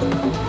Thank you.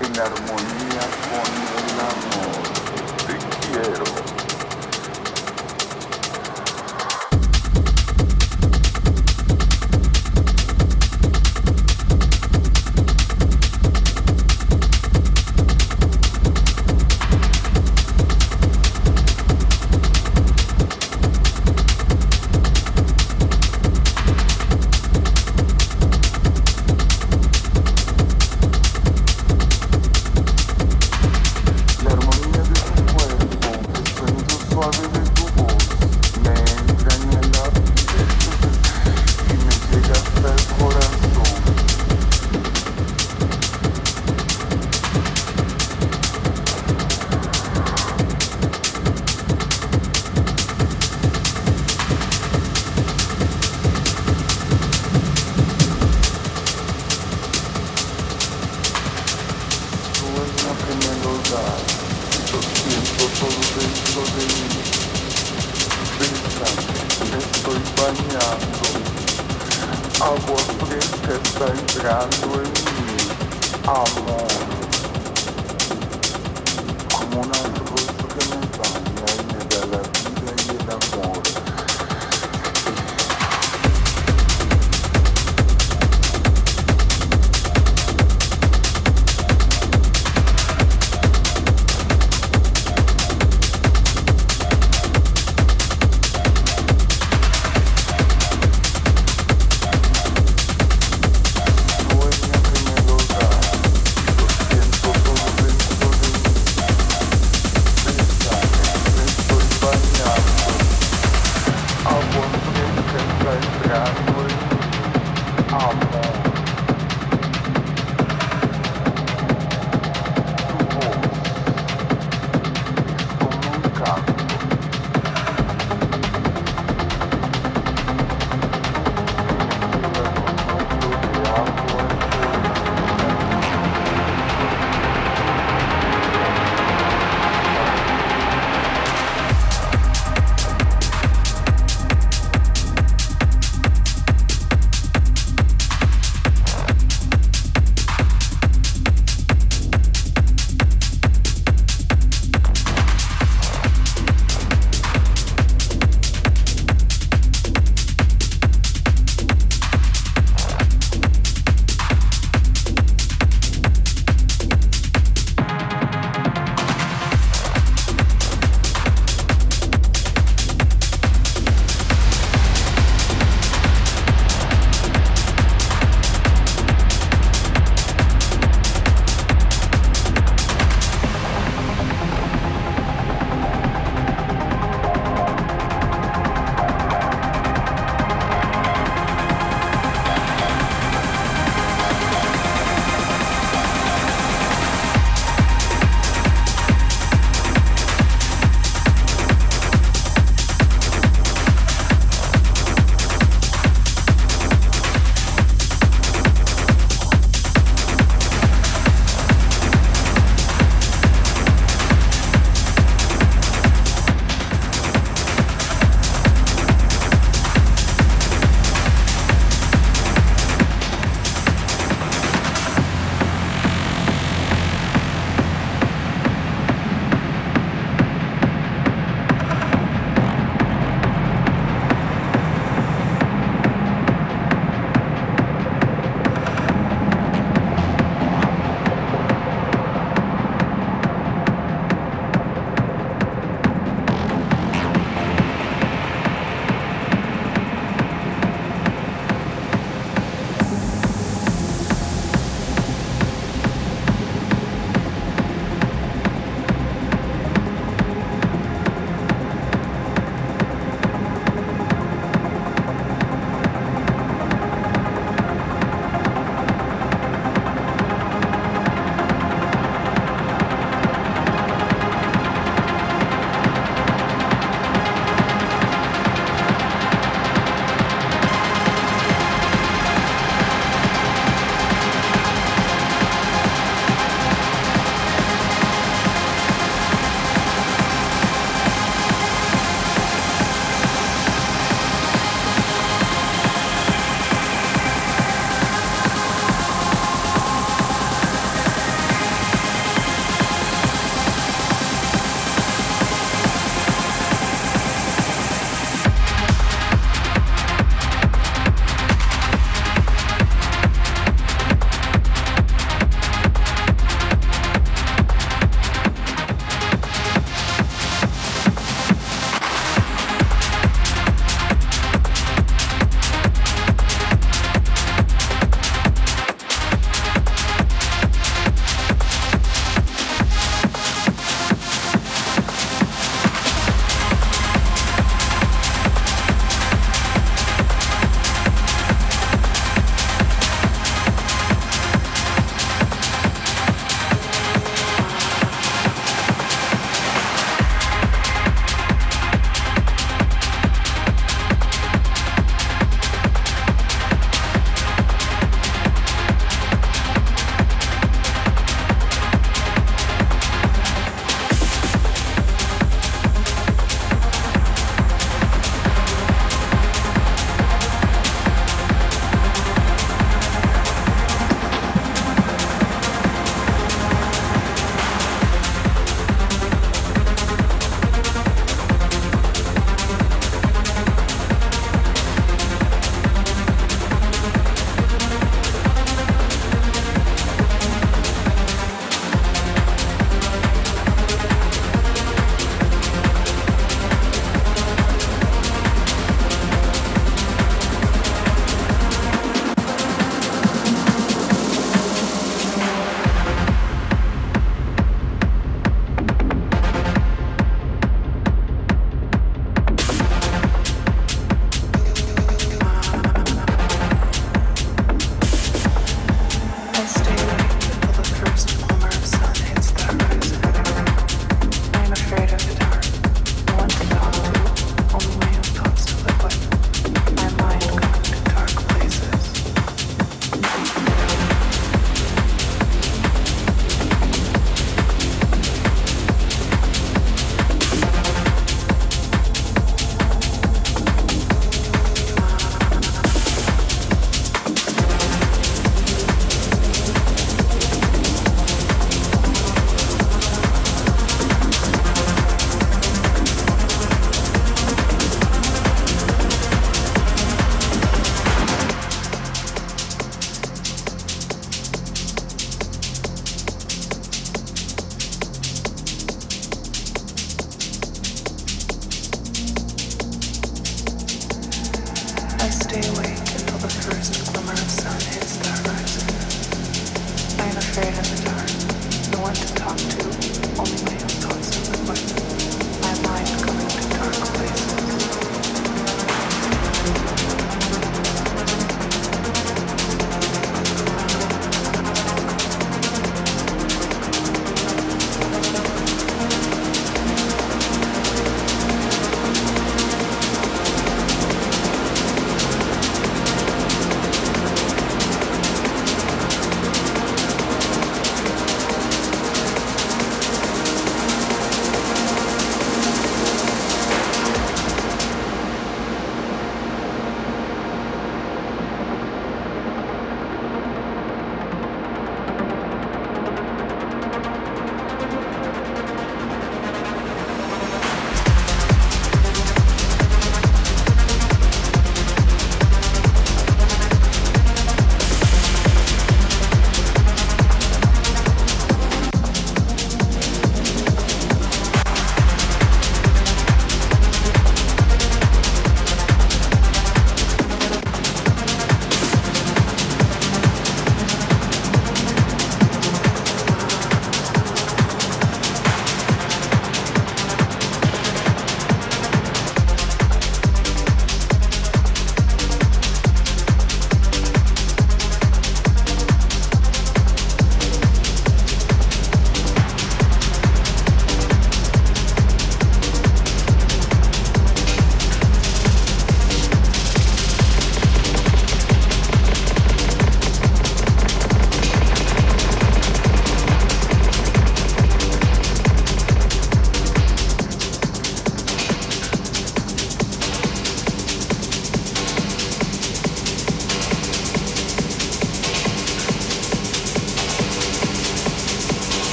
En armonía con el amor. Te quiero.